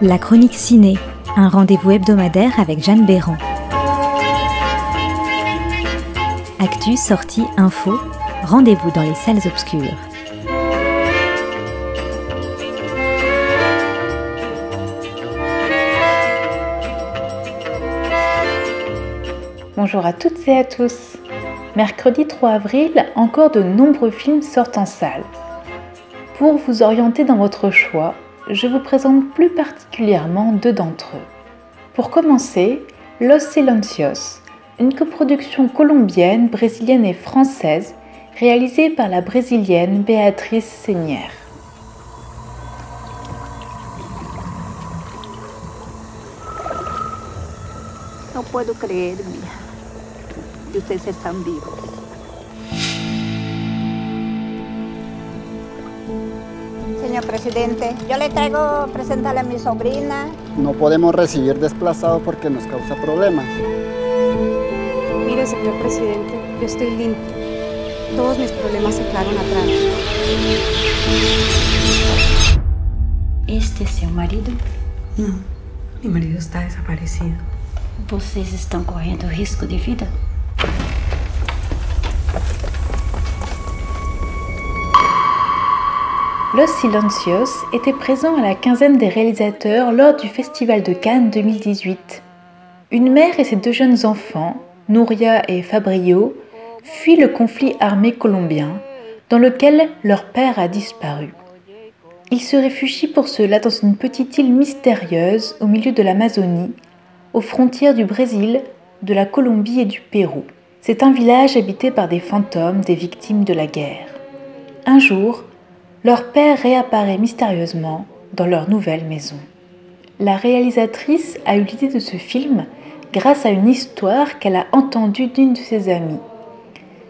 La chronique ciné, un rendez-vous hebdomadaire avec Jeanne Béran. Actu, sortie, info, rendez-vous dans les salles obscures. Bonjour à toutes et à tous. Mercredi 3 avril, encore de nombreux films sortent en salle. Pour vous orienter dans votre choix, je vous présente plus particulièrement deux d'entre eux. Pour commencer, Los Silencios, une coproduction colombienne, brésilienne et française réalisée par la brésilienne Béatrice mija, que. Señor presidente, yo le traigo presentarle a mi sobrina. No podemos recibir desplazados porque nos causa problemas. Mire, señor presidente, yo estoy limpio. Todos mis problemas se quedaron atrás. Este é seu marido? Não, meu marido está desaparecido. Vocês estão correndo risco de vida? Los Silencios était présent à la quinzaine des réalisateurs lors du Festival de Cannes 2018. Une mère et ses deux jeunes enfants, Nouria et Fabrio, fuient le conflit armé colombien dans lequel leur père a disparu. Ils se réfugient pour cela dans une petite île mystérieuse au milieu de l'Amazonie, aux frontières du Brésil, de la Colombie et du Pérou. C'est un village habité par des fantômes des victimes de la guerre. Un jour, leur père réapparaît mystérieusement dans leur nouvelle maison. La réalisatrice a eu l'idée de ce film grâce à une histoire qu'elle a entendue d'une de ses amies.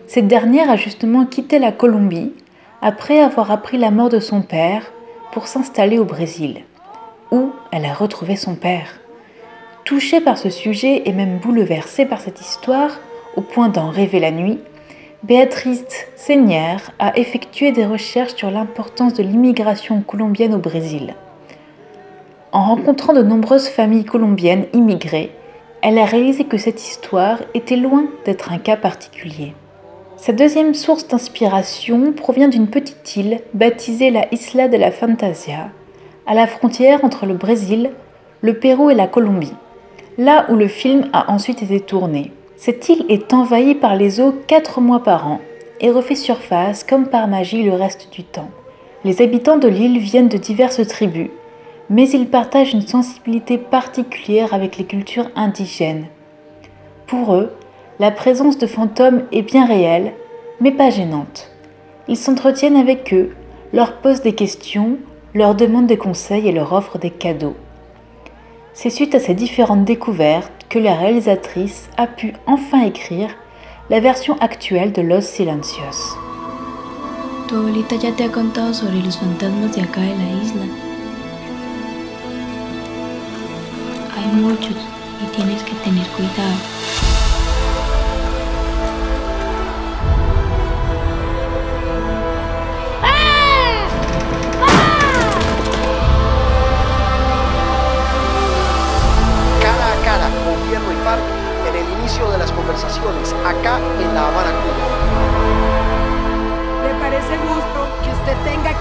Cette dernière a justement quitté la Colombie après avoir appris la mort de son père pour s'installer au Brésil, où elle a retrouvé son père. Touchée par ce sujet et même bouleversée par cette histoire, au point d'en rêver la nuit, Béatrice Seignière a effectué des recherches sur l'importance de l'immigration colombienne au Brésil. En rencontrant de nombreuses familles colombiennes immigrées, elle a réalisé que cette histoire était loin d'être un cas particulier. Sa deuxième source d'inspiration provient d'une petite île baptisée la Isla de la Fantasia, à la frontière entre le Brésil, le Pérou et la Colombie, là où le film a ensuite été tourné. Cette île est envahie par les eaux quatre mois par an et refait surface comme par magie le reste du temps. Les habitants de l'île viennent de diverses tribus, mais ils partagent une sensibilité particulière avec les cultures indigènes. Pour eux, la présence de fantômes est bien réelle, mais pas gênante. Ils s'entretiennent avec eux, leur posent des questions, leur demandent des conseils et leur offrent des cadeaux. C'est suite à ces différentes découvertes que la réalisatrice a pu enfin écrire la version actuelle de Los Silencios. Tu abuelita ya te ha contado sobre los fantasmas de acá de la isla. Hay muchos y tienes que tener cuidado.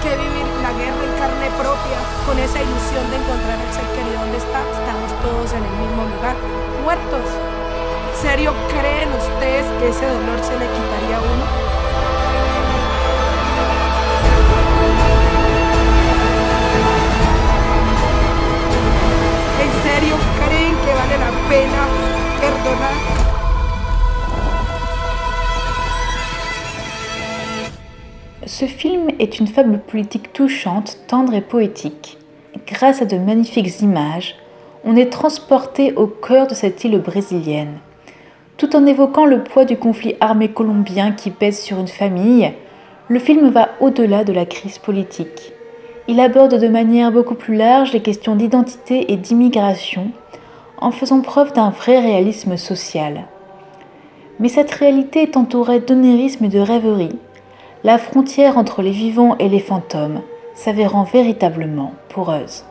Que vivir la guerra en carne propia con esa ilusión de encontrar el ser querido donde está. Estamos todos en el mismo lugar, muertos. ¿En serio creen ustedes que ese dolor se le quitaría a uno? Est une fable politique touchante, tendre et poétique. Grâce à de magnifiques images, on est transporté au cœur de cette île brésilienne. Tout en évoquant le poids du conflit armé colombien qui pèse sur une famille, le film va au-delà de la crise politique. Il aborde de manière beaucoup plus large les questions d'identité et d'immigration, en faisant preuve d'un vrai réalisme social. Mais cette réalité est entourée d'onérisme et de rêverie, la frontière entre les vivants et les fantômes s'avérant véritablement poreuse.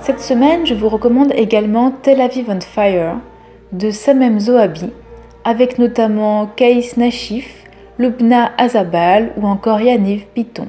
Cette semaine, je vous recommande également Tel Aviv on Fire de Samem Zohabi, avec notamment Kaïs Nashif, Lubna Azabal ou encore Yaniv Piton.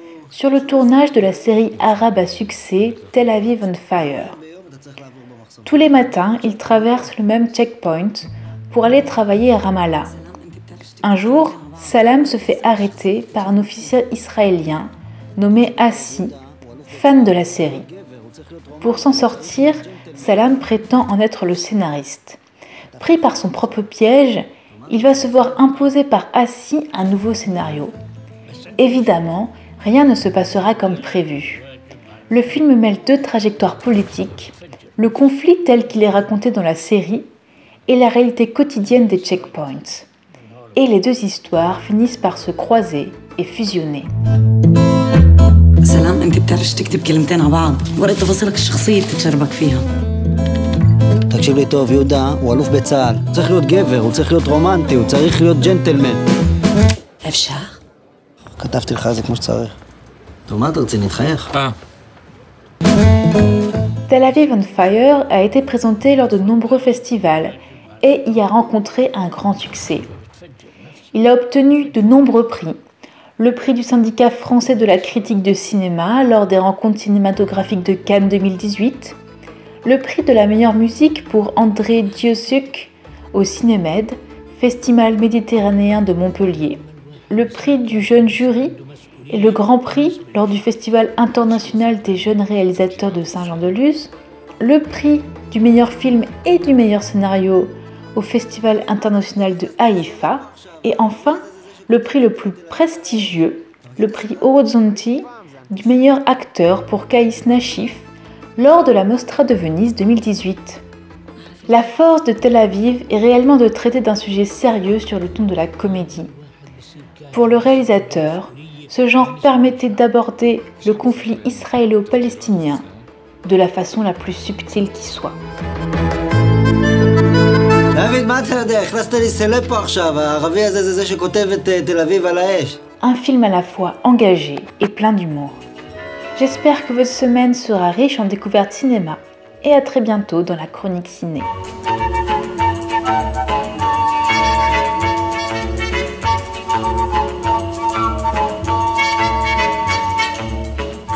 sur le tournage de la série arabe à succès Tel Aviv on Fire. Tous les matins, il traverse le même checkpoint pour aller travailler à Ramallah. Un jour, Salam se fait arrêter par un officier israélien nommé Assi, fan de la série. Pour s'en sortir, Salam prétend en être le scénariste. Pris par son propre piège, il va se voir imposer par Assi un nouveau scénario. Évidemment, rien ne se passera comme prévu. Le film mêle deux trajectoires politiques, le conflit tel qu'il est raconté dans la série et la réalité quotidienne des checkpoints. Et les deux histoires finissent par se croiser et fusionner. سلام انت بتعرفش تكتب كلمتين على بعض ورقة تفاصيلك الشخصية بتتشربك فيها תקשיב לי טוב, יהודה הוא אלוף בצה"ל. הוא צריך להיות גבר, הוא צריך להיות רומנטי, הוא צריך להיות ג'נטלמן. אפשר? כתבתי לך את זה כמו שצריך. טוב, מה אתה רציני? תחייך. אה. Tel Aviv on Fire a été présenté lors de nombreux festivals et y a rencontré un grand succès. Il a obtenu de nombreux prix. Le prix du syndicat français de la critique de cinéma lors des rencontres cinématographiques de Cannes 2018, le prix de la meilleure musique pour André Diosuk au Cinémed, Festival méditerranéen de Montpellier, le prix du jeune jury et le grand prix lors du Festival international des jeunes réalisateurs de Saint-Jean-de-Luz, le prix du meilleur film et du meilleur scénario au Festival international de Haïfa, et enfin le prix le plus prestigieux, le prix Horizonti du meilleur acteur pour Kaïs Nashif lors de la Mostra de Venise 2018. La force de Tel Aviv est réellement de traiter d'un sujet sérieux sur le ton de la comédie. Pour le réalisateur, ce genre permettait d'aborder le conflit israélo-palestinien de la façon la plus subtile qui soit. Un film à la fois engagé et plein d'humour. J'espère que votre semaine sera riche en découvertes cinéma et à très bientôt dans la chronique ciné.